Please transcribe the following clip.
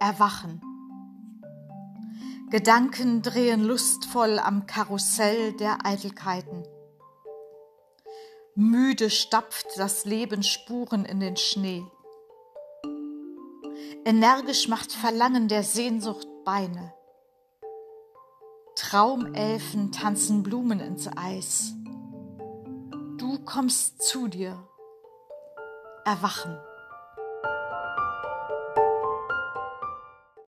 Erwachen. Gedanken drehen lustvoll am Karussell der Eitelkeiten. Müde stapft das Leben Spuren in den Schnee. Energisch macht Verlangen der Sehnsucht Beine. Traumelfen tanzen Blumen ins Eis. Du kommst zu dir. Erwachen.